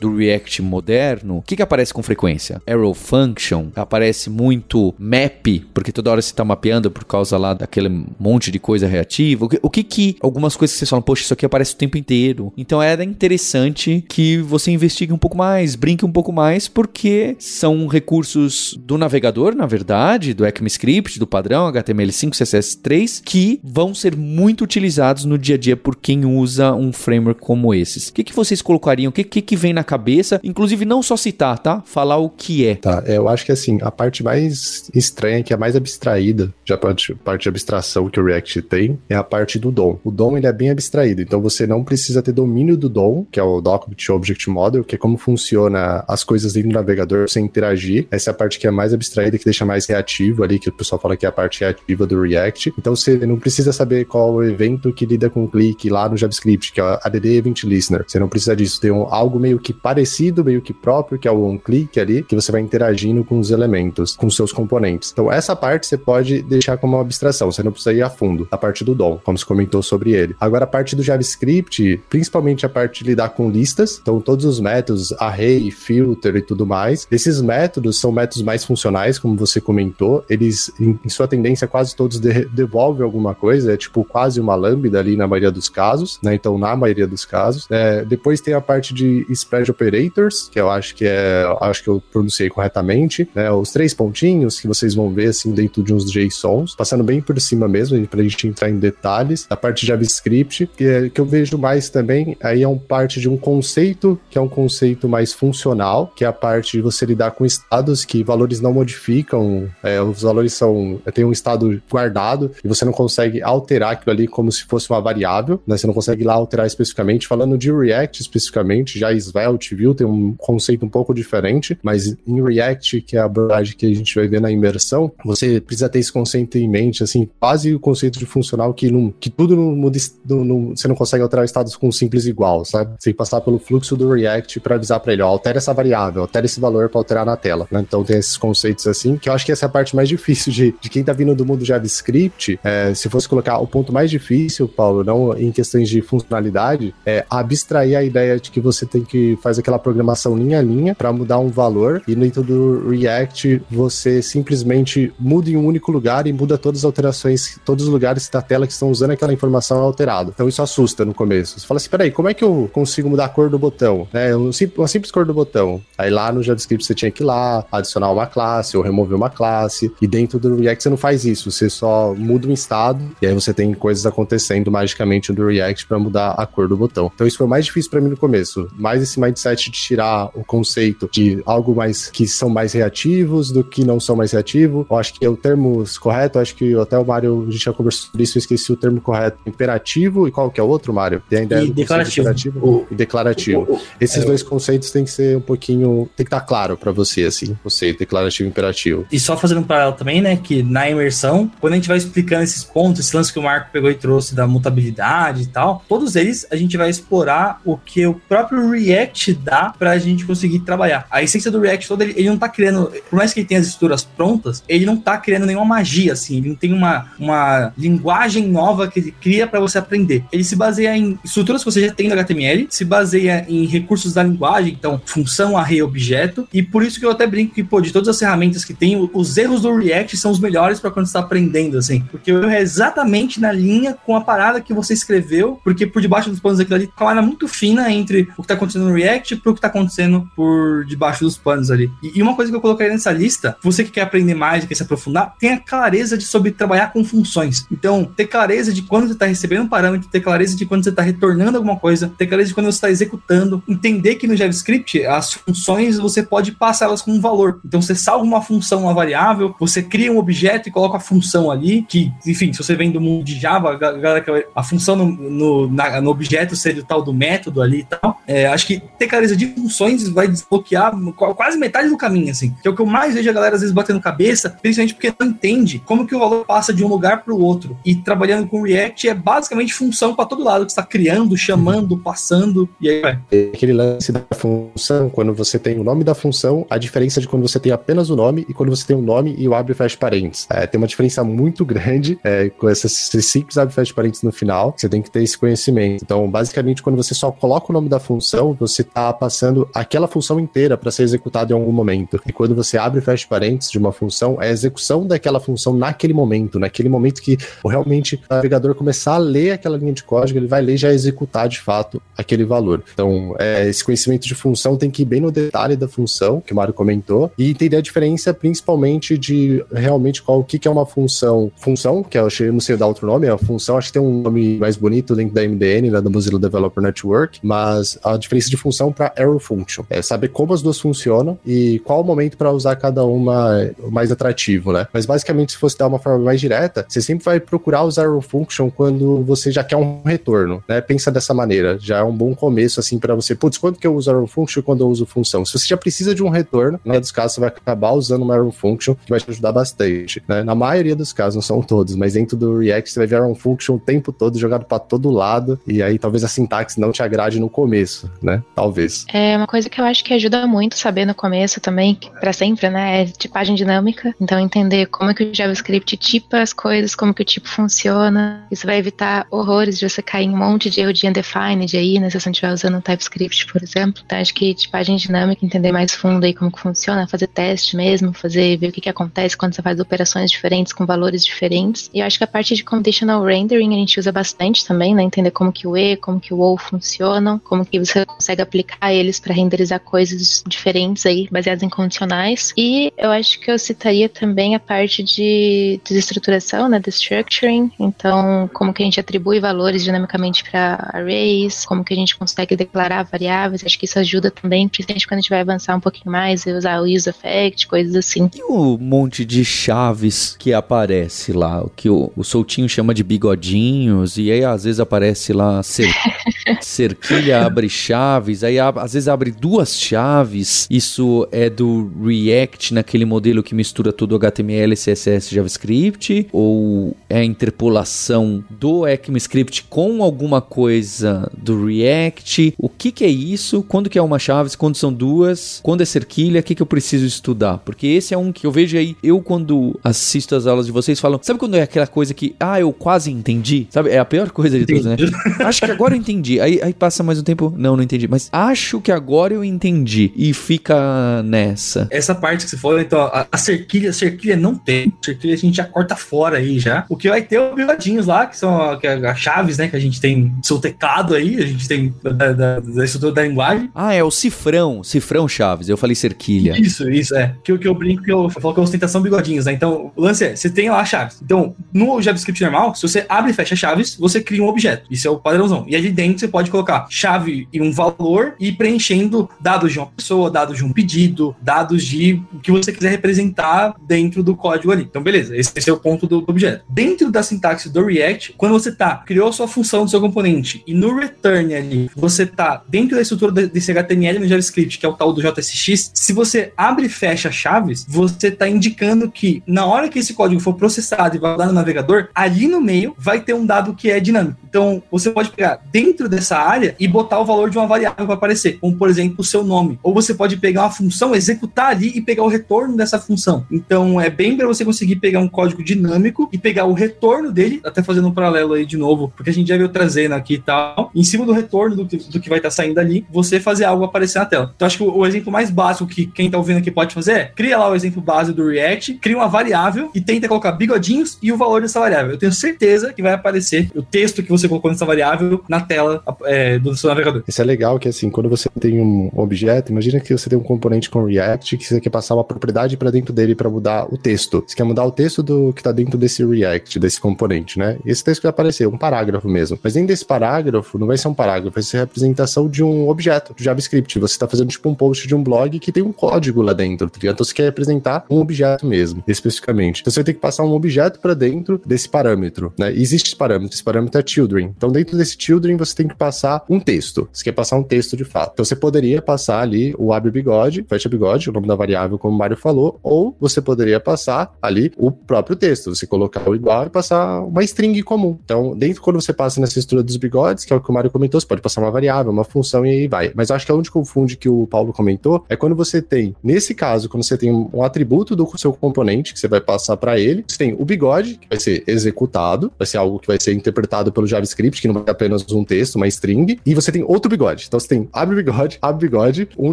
[SPEAKER 1] do React moderno, o que, que aparece com frequência? Arrow function, aparece muito map, porque toda hora você está mapeando por causa lá daquele monte de coisa reativa. O que, o que que algumas coisas que você fala, poxa, isso aqui aparece o tempo inteiro. Então era interessante que você investigue um pouco mais, brinque um pouco mais, porque são recursos do navegador, na verdade, do ECMAScript, do padrão HTML5, CSS3, que vão ser muito utilizados no dia a dia por quem usa um framework como esses. O que, que vocês colocariam? O que, que, que vem na cabeça? Inclusive, não só citar, tá? Falar o que é.
[SPEAKER 4] Tá, eu acho que assim, a parte mais estranha, que é mais abstraída, já a parte, parte de abstração que o React tem, é a parte do DOM. O DOM ele é bem abstraído, então você não precisa ter domínio do DOM, que é o Document Object Model, que é como funciona as coisas dentro do navegador sem interagir. Essa é a parte que é mais abstraída, que deixa mais reativo ali, que o pessoal fala que é a parte reativa do React. Então você não precisa saber qual o evento que lida com o clique lá no JavaScript, que é o ADD Event Listener. Você não precisa disso. Tem um, algo meio que parecido, meio que próprio, que é o onClick ali, que você vai interagindo com os elementos, com seus componentes. Então essa parte você pode deixar como uma abstração, você não precisa ir a fundo. A parte do DOM, como se comentou sobre ele. Agora a parte do JavaScript, principalmente a parte de lidar com listas, então todos os métodos, array, filter e tudo mais, esses métodos são métodos mais funcionais, como você comentou, eles, em, em sua tendência, quase todos de, devolvem alguma coisa, é tipo quase uma lambda ali na maioria dos casos, né? Então, na maioria dos casos. É, depois tem a parte de spread operators, que eu acho que é, acho que eu pronunciei corretamente, né? Os três pontinhos que vocês vão ver assim dentro de uns JSONs, passando bem por cima mesmo, pra gente entrar em detalhes. A parte de JavaScript, que, é, que eu vejo mais também, aí é um parte de um conceito, que é um conceito mais funcional, que é a parte de você lidar com estados que valores não modificam, é, os valores são, tem um estado guardado e você não consegue alterar aquilo ali como se fosse uma variável, né? Você não consegue lá alterar especificamente. Falando de React especificamente, já Svelte, Vue tem um conceito um pouco diferente, mas em React, que é a abordagem que a gente vai ver na imersão, você precisa ter esse conceito em mente, assim, quase o conceito de funcional que, não, que tudo não muda, não, não, você não consegue alterar estados com simples igual, sabe? Você tem que passar pelo fluxo do React para avisar para ele, ó, altera essa variável, altera esse valor para alterar na tela, né? Então tem esses conceitos assim, que eu acho que essa é a parte mais difícil de, de quem tá vindo do mundo JavaScript, é, se fosse colocar o ponto mais difícil, Paulo, não em questões de funcionalidade, é abstrair a ideia de que você tem que faz aquela programação linha a linha para mudar um valor e dentro do React você simplesmente muda em um único lugar e muda todas as alterações, todos os lugares da tela que estão usando aquela informação alterada. Então isso assusta no começo. Você fala assim, peraí, como é que eu consigo mudar a cor do botão? É uma simples cor do botão. Aí lá no JavaScript você tinha que ir lá, adicionar uma classe ou remover uma classe. E dentro do React você não faz isso, você só muda um estado e aí você tem coisas acontecendo magicamente no React para mudar a cor do botão. Então isso foi mais difícil para mim no começo. Mais esse mindset de tirar o conceito de algo mais que são mais reativos do que não são mais reativos. Eu acho que é o termo correto, acho que até o Mário, a gente já conversou sobre isso, eu esqueci o termo correto. Imperativo e qual que é o outro, Mário?
[SPEAKER 3] Tem ainda e declarativo.
[SPEAKER 4] O, e declarativo. O, o, Esses é, dois conceitos têm que ser um pouquinho, tem que estar claro para você, assim, conceito declarativo e imperativo.
[SPEAKER 3] E só fazendo um paralelo também, né, que na imersão, quando a gente vai explicando esses pontos, esse lance que o Marco pegou e trouxe da mutabilidade e tal, todos eles a gente vai explorar o que o próprio React dá pra gente conseguir trabalhar. A essência do React todo, ele, ele não tá criando, por mais que ele tenha as estruturas prontas, ele não tá criando nenhuma magia, assim, ele não tem uma, uma linguagem nova que ele cria para você aprender. Ele se baseia em estruturas que você já tem no HTML, se baseia em recursos da linguagem, então função, array, objeto, e por isso que eu até brinco que, pô, de todas as ferramentas que tem, os erros do React são os melhores para quando você tá aprendendo, assim, porque erro é exatamente na linha com a parada que você escreveu, porque por debaixo dos panos daquilo ali, camada muito fina entre o que tá acontecendo no React e o que tá acontecendo por debaixo dos panos ali. E, e uma coisa que eu coloquei nessa lista, você que quer aprender mais, quer se aprofundar, tenha clareza de sobre trabalhar com funções. Então, ter clareza de quando você está recebendo um parâmetro, ter clareza de quando você está retornando alguma coisa, ter clareza de quando você está executando, entender que no JavaScript as funções você pode passar elas com um valor. Então, você salva uma função, uma variável, você cria um objeto e coloca a função ali, que, enfim, se você vem do mundo de Java, a, a função no, no, na, no objeto seria o tal do método ali e tal. É, acho que ter clareza de funções vai desbloquear quase metade do caminho, assim. Que é o que eu mais vejo a galera às vezes batendo cabeça, principalmente porque não entende como que o valor passa de um lugar para o outro. E trabalhando com React é basicamente função para todo lado, que está criando, chamando, passando, e aí vai.
[SPEAKER 4] Aquele lance da função, quando você tem o nome da função, a diferença de quando você tem apenas o nome e quando você tem o nome e o abre e fecha parênteses. É, tem uma diferença muito grande é, com esses simples abre e fecha parênteses no final, você tem que ter esse conhecimento. Então, basicamente, quando você só coloca o nome da função, você está passando aquela função inteira para ser executada em algum momento. E quando você abre e fecha parênteses de uma função, é a execução daquela função naquele momento, naquele momento que realmente o navegador começar a ler aquela linha de código, ele vai ler e já executar de fato aquele valor. Então, é, esse conhecimento de função tem que ir bem no detalhe da função, que o Mário comentou, e entender a diferença principalmente de realmente qual o que, que é uma função. Função, que eu, eu não sei dar outro nome, é a função, acho que tem um nome mais bonito dentro da MDN, né, da Mozilla Developer Network, mas a diferença de função para arrow function é saber como as duas funcionam e qual o momento para usar cada uma mais atrativo, né? Mas basicamente, se fosse dar uma forma mais direta, você sempre vai procurar usar arrow function quando você já quer um retorno, né? Pensa dessa maneira, já é um bom começo assim para você. Putz, quando que eu uso arrow function quando eu uso função? Se você já precisa de um retorno, na dos casos você vai acabar usando uma arrow function que vai te ajudar bastante, né? Na maioria dos casos, não são todos, mas dentro do React você vai ver arrow function o tempo todo jogado para todo lado e aí talvez a sintaxe não te agrade no começo, né? Talvez.
[SPEAKER 5] É uma coisa que eu acho que ajuda muito saber no começo também, para sempre, né? É tipagem dinâmica. Então entender como é que o JavaScript tipa as coisas, como que o tipo funciona. Isso vai evitar horrores de você cair em um monte de erro de undefined aí, né? Se você estiver usando TypeScript, por exemplo. Então acho que tipagem dinâmica, entender mais fundo aí como que funciona, fazer teste mesmo, fazer, ver o que, que acontece quando você faz operações diferentes com valores diferentes. E eu acho que a parte de conditional rendering a gente usa bastante também, né? Entender como que o E, como que o OU funcionam, como que você consegue aplicar eles para renderizar coisas diferentes aí, baseadas em condicionais. E eu acho que eu citaria também a parte de desestruturação, né? De structuring. Então, como que a gente atribui valores dinamicamente para arrays, como que a gente consegue declarar variáveis. Acho que isso ajuda também, principalmente quando a gente vai avançar um pouquinho mais e usar o use effect, coisas assim.
[SPEAKER 1] E o monte de chaves que aparece lá, o que o, o Soltinho chama de bigodinhos, e aí às vezes aparece lá cer cerquilha abre chaves, aí às vezes abre duas chaves. Isso é do React naquele modelo que mistura tudo HTML, CSS, JavaScript, ou é a interpolação do ECMAScript com alguma coisa do React? O que, que é isso? Quando que é uma chave? Quando são duas? Quando é cerquilha? O que, que eu preciso estudar? Porque esse é um que eu vejo aí, eu quando assisto as aulas de vocês falam, sabe quando é aquela coisa que, ah, eu quase entendi? Sabe? É a pior coisa de todas, né? Acho que agora eu entendi. Aí, aí passa mais um tempo, não, não entendi entendi. Mas acho que agora eu entendi. E fica nessa.
[SPEAKER 3] Essa parte que você falou, então, a, a cerquilha, a cerquilha não tem. A cerquilha a gente já corta fora aí já. O que vai ter é os bigodinhos lá, que são que é as chaves, né? Que a gente tem seu teclado aí, a gente tem da, da, da estrutura da linguagem.
[SPEAKER 1] Ah, é o cifrão. Cifrão Chaves. Eu falei cerquilha.
[SPEAKER 3] Isso, isso, é. Que, que eu brinco que eu falo que é ostentação bigodinhos, né? Então, o lance é, você tem lá chaves. Então, no JavaScript normal, se você abre e fecha chaves, você cria um objeto. Isso é o padrãozão. E ali dentro você pode colocar chave e um valor e preenchendo dados de uma pessoa, dados de um pedido, dados de o que você quiser representar dentro do código ali. Então, beleza. Esse, é o ponto do, objeto. Dentro da sintaxe do React, quando você tá, criou sua função do seu componente e no return ali, você tá dentro da estrutura desse HTML no JavaScript, que é o tal do JSX, se você abre e fecha chaves, você tá indicando que na hora que esse código for processado e lá no navegador, ali no meio vai ter um dado que é dinâmico. Então, você pode pegar dentro dessa área e botar o valor de uma variável para aparecer, como por exemplo o seu nome. Ou você pode pegar uma função, executar ali e pegar o retorno dessa função. Então, é bem para você conseguir pegar um código dinâmico e pegar o retorno dele, até fazendo um paralelo aí de novo, porque a gente já veio trazendo aqui e tal, em cima do retorno do que, do que vai estar tá saindo ali, você fazer algo aparecer na tela. Então, acho que o, o exemplo mais básico que quem está ouvindo aqui pode fazer é, cria lá o exemplo base do React, cria uma variável e tenta colocar bigodinhos e o valor dessa variável. Eu tenho certeza que vai aparecer o texto que você colocou nessa variável na tela é, do seu navegador.
[SPEAKER 4] Isso é legal que assim, quando você tem um objeto, imagina que você tem um componente com React que você quer passar uma propriedade para dentro dele para mudar o texto. Você quer mudar o texto do que está dentro desse React, desse componente, né? Esse texto vai aparecer, um parágrafo mesmo. Mas dentro desse parágrafo, não vai ser um parágrafo, vai ser a representação de um objeto, de JavaScript. Você está fazendo tipo um post de um blog que tem um código lá dentro, tá ligado? Então você quer representar um objeto mesmo, especificamente. Então você ter que passar um objeto para dentro desse parâmetro, né? E existe esse parâmetro, esse parâmetro é children. Então dentro desse children você tem que passar um texto. Você quer passar um texto de fato. Então você poderia passar ali o abre bigode, fecha bigode, o nome da variável, como o Mário falou, ou você poderia passar ali o próprio texto. Você colocar o igual e passar uma string comum. Então, dentro quando você passa nessa estrutura dos bigodes, que é o que o Mário comentou, você pode passar uma variável, uma função e aí vai. Mas eu acho que a onde confunde que o Paulo comentou é quando você tem, nesse caso, quando você tem um atributo do seu componente que você vai passar para ele, você tem o bigode, que vai ser executado, vai ser algo que vai ser interpretado pelo JavaScript, que não vai apenas um texto, uma string, e você tem outro bigode. Então você tem abre bigode, abre bigode, um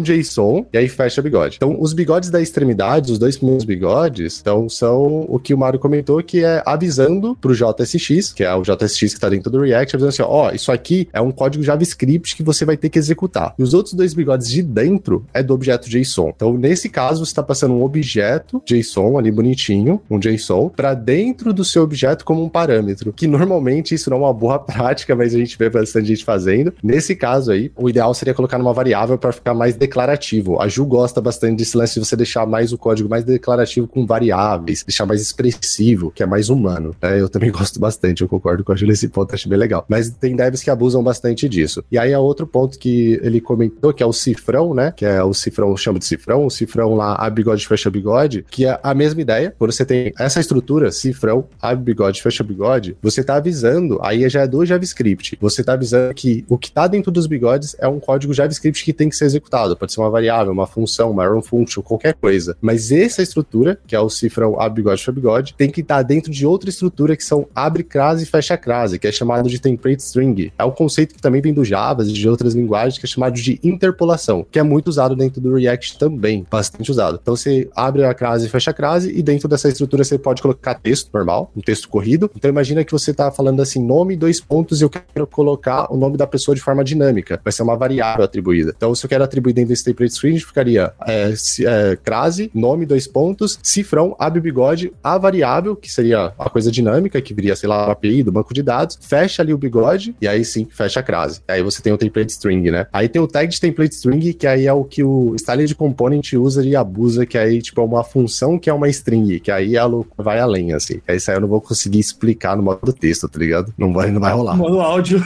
[SPEAKER 4] JSON, e aí fecha bigode. Então os bigodes da extremidade, os dois primeiros bigodes, então são o que o Mário comentou, que é avisando pro JSX, que é o JSX que está dentro do React, avisando assim, ó, oh, isso aqui é um código JavaScript que você vai ter que executar. E os outros dois bigodes de dentro é do objeto JSON. Então, nesse caso, você está passando um objeto JSON ali bonitinho, um JSON, para dentro do seu objeto como um parâmetro, que normalmente isso não é uma boa prática, mas a gente vê bastante gente fazendo. Nesse caso aí, o ideal seria colocar numa variável para ficar mais declarativo. A Ju gosta bastante desse lance de você deixar mais o código mais declarativo com variáveis, deixar mais expressivo, que é mais humano. Né? Eu também gosto bastante, eu concordo com a Ju nesse ponto, acho bem legal. Mas tem devs que abusam bastante disso. E aí é outro ponto que ele comentou, que é o cifrão, né? Que é o cifrão, chama de cifrão, o cifrão lá, a bigode fecha bigode, que é a mesma ideia. Quando você tem essa estrutura, cifrão, abre bigode, fecha bigode, você tá avisando, aí já é do JavaScript. Você tá avisando que o que tá dentro dos bigodes é um código JavaScript que tem que ser executado. Pode ser uma variável, uma função, uma run function, qualquer coisa. Mas essa estrutura, que é o cifrão abre bigode, fecha bigode, tem que estar dentro de outra estrutura que são abre crase e fecha crase, que é chamado de template string. É um conceito que também vem do Java e de outras linguagens, que é chamado de interpolação, que é muito usado dentro do React também, bastante usado. Então você abre a crase e fecha a crase, e dentro dessa estrutura você pode colocar texto normal, um texto corrido. Então imagina que você está falando assim, nome, dois pontos, e eu quero colocar o nome da pessoa de forma dinâmica. Vai ser uma variável atribuída. Então, se eu quero atribuir dentro desse template string, ficaria é, é, crase, nome, dois pontos, cifrão, abre bigode, a variável, que seria a coisa dinâmica, que viria, sei lá, a API do banco de dados, fecha ali o bigode, e aí sim, fecha a crase. Aí você tem o template string, né? Aí tem o tag de template string, que aí é o que o style de component usa e abusa, que aí, tipo, é uma função que é uma string, que aí ela vai além, assim. Aí isso aí eu não vou conseguir explicar no modo texto, tá ligado? Não vai, não vai rolar.
[SPEAKER 3] Modo áudio.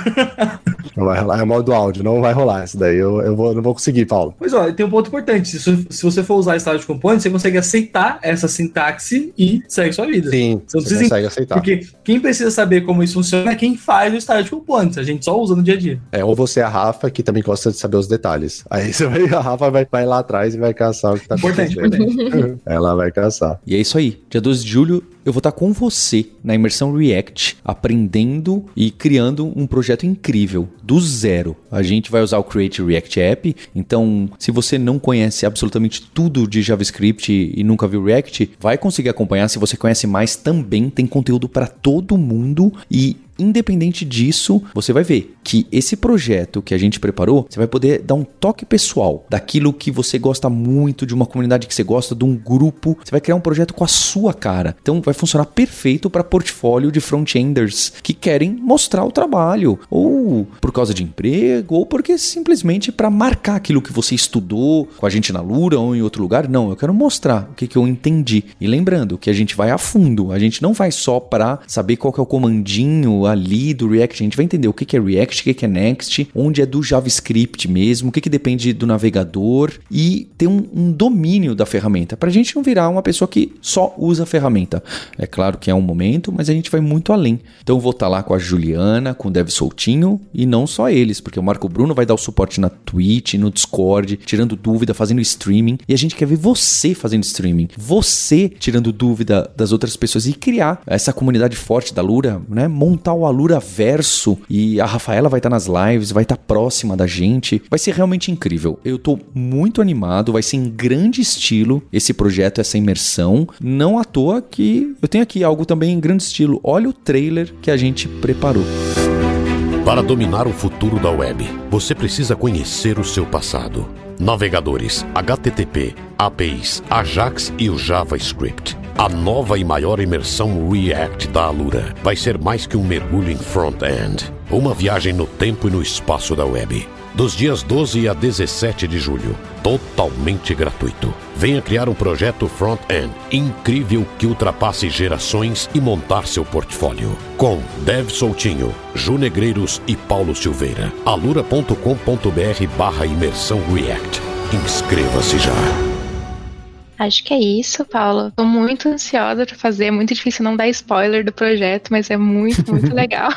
[SPEAKER 4] não vai rolar, é modo áudio, não vai rolar isso daí. Eu, eu vou, não vou conseguir, Paulo.
[SPEAKER 3] Pois ó, tem um ponto importante. Se, se você for usar style de component, você consegue aceitar essa sintaxe e segue sua vida.
[SPEAKER 4] Sim,
[SPEAKER 3] você,
[SPEAKER 4] você consegue aceitar.
[SPEAKER 3] Porque quem precisa saber como isso funciona é quem faz o style de components. A gente só usa no dia a dia.
[SPEAKER 4] É, ou você é a Rafa, que também gosta de saber os detalhes. Aí você vai, a Rafa vai, vai lá atrás e vai caçar o que tá
[SPEAKER 3] importante, importante.
[SPEAKER 4] Ela vai caçar.
[SPEAKER 1] E é isso aí. Dia 12 de julho, eu vou estar com você na imersão React, aprendendo e criando um projeto incrível, do zero. A gente vai usar o Create React App. Então, se você não conhece absolutamente tudo de JavaScript e nunca viu React, vai conseguir acompanhar. Se você conhece mais, também tem conteúdo para todo mundo e independente disso, você vai ver que esse projeto que a gente preparou, você vai poder dar um toque pessoal daquilo que você gosta muito, de uma comunidade que você gosta, de um grupo. Você vai criar um projeto com a sua cara. Então vai funcionar perfeito para portfólio de front-enders que querem mostrar o trabalho, ou por causa de emprego, ou porque simplesmente para marcar aquilo que você estudou com a gente na Lura ou em outro lugar. Não, eu quero mostrar o que, que eu entendi. E lembrando que a gente vai a fundo, a gente não vai só para saber qual é o comandinho, ali do React, a gente vai entender o que, é React, o que, é Next, onde é do JavaScript mesmo, o que, que depende do navegador e ter um, um domínio da ferramenta, para a gente não virar uma pessoa que só usa a ferramenta. É claro que é um momento, mas a gente vai muito além. Então vou estar tá lá com a Juliana, com o Dev Soltinho e não só eles, porque o Marco Bruno vai dar o suporte na Twitch, no Discord, tirando dúvida, fazendo streaming e a gente quer ver você fazendo streaming, você tirando dúvida das outras pessoas e criar essa comunidade forte da Lura, né? Montar o Alura Verso e a Rafaela vai estar tá nas lives, vai estar tá próxima da gente. Vai ser realmente incrível. Eu tô muito animado, vai ser em grande estilo esse projeto, essa imersão. Não à toa que eu tenho aqui algo também em grande estilo. Olha o trailer que a gente preparou.
[SPEAKER 6] Para dominar o futuro da web, você precisa conhecer o seu passado. Navegadores, HTTP, APIs, Ajax e o JavaScript. A nova e maior imersão React da Alura vai ser mais que um mergulho em front-end. Uma viagem no tempo e no espaço da web. Dos dias 12 a 17 de julho, totalmente gratuito. Venha criar um projeto front-end incrível que ultrapasse gerações e montar seu portfólio. Com Dev Soutinho, Ju Negreiros e Paulo Silveira. alura.com.br barra imersão React. Inscreva-se já.
[SPEAKER 5] Acho que é isso, Paulo. Tô muito ansiosa para fazer. É muito difícil não dar spoiler do projeto, mas é muito, muito legal.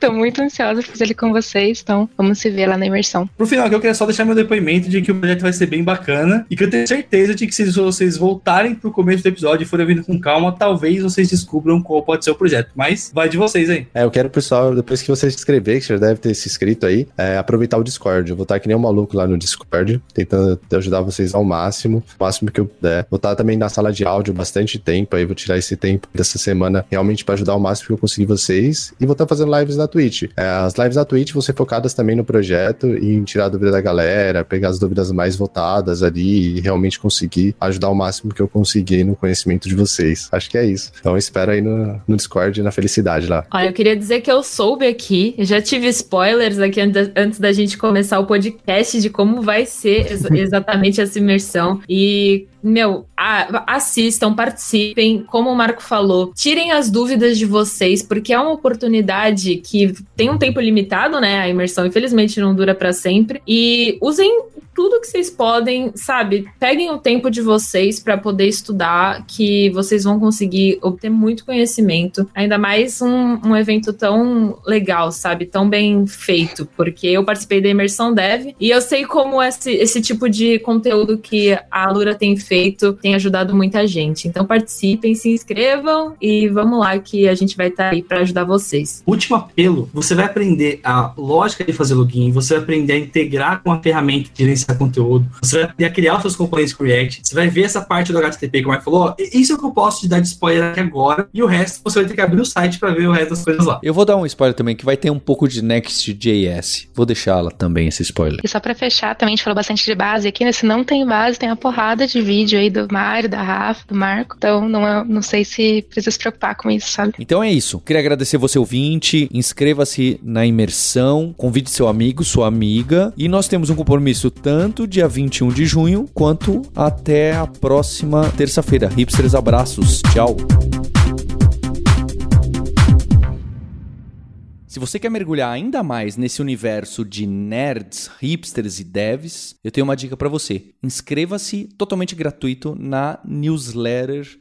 [SPEAKER 5] Tô muito ansiosa pra fazer ele com vocês. Então, vamos se ver lá na imersão.
[SPEAKER 3] Pro final, eu queria só deixar meu depoimento de que o projeto vai ser bem bacana e que eu tenho certeza de que se vocês voltarem pro começo do episódio e forem vindo com calma, talvez vocês descubram qual pode ser o projeto. Mas vai de vocês aí.
[SPEAKER 4] É, eu quero, pessoal, depois que vocês escrever, que você já deve ter se inscrito aí, é, aproveitar o Discord. Eu vou estar que nem um maluco lá no Discord, tentando ajudar vocês ao máximo, o máximo que eu puder. Vou estar também na sala de áudio bastante tempo, aí vou tirar esse tempo dessa semana realmente para ajudar o máximo que eu conseguir vocês. E vou estar fazendo lives na Twitch. É, as lives na Twitch vão ser focadas também no projeto e em tirar a dúvida da galera, pegar as dúvidas mais votadas ali e realmente conseguir ajudar o máximo que eu conseguir no conhecimento de vocês. Acho que é isso. Então espero aí no, no Discord e na felicidade lá.
[SPEAKER 2] Olha, eu queria dizer que eu soube aqui, já tive spoilers aqui antes da gente começar o podcast de como vai ser exatamente essa imersão. E meu, assistam, participem, como o Marco falou, tirem as dúvidas de vocês, porque é uma oportunidade que tem um tempo limitado, né? A imersão, infelizmente, não dura para sempre. E usem tudo que vocês podem, sabe? Peguem o tempo de vocês para poder estudar, que vocês vão conseguir obter muito conhecimento. Ainda mais um, um evento tão legal, sabe? Tão bem feito, porque eu participei da imersão Dev e eu sei como esse, esse tipo de conteúdo que a Lura tem feito tem ajudado muita gente. Então participem, se inscrevam e vamos lá que a gente vai estar tá aí para ajudar vocês.
[SPEAKER 3] Último apelo: você vai aprender a lógica de fazer login, você vai aprender a integrar com a ferramenta de gerenciar conteúdo, você vai criar os seus componentes com React, você vai ver essa parte do HTTP que o Marco falou. Isso é o que eu posso te dar de spoiler aqui agora e o resto você vai ter que abrir o site para ver o resto das coisas lá.
[SPEAKER 1] Eu vou dar um spoiler também que vai ter um pouco de Next.js. Vou deixá-la também esse spoiler.
[SPEAKER 5] E só para fechar, também a gente falou bastante de base aqui, né? Se não tem base, tem uma porrada de vídeo vídeo aí do Mário, da Rafa, do Marco. Então não, é, não sei se precisa se preocupar com isso, sabe?
[SPEAKER 1] Então é isso. Queria agradecer você, ouvinte. Inscreva-se na imersão, convide seu amigo, sua amiga. E nós temos um compromisso tanto dia 21 de junho quanto até a próxima terça-feira. Hipsters, abraços. Tchau. Se você quer mergulhar ainda mais nesse universo de nerds, hipsters e devs, eu tenho uma dica para você. Inscreva-se totalmente gratuito na newsletter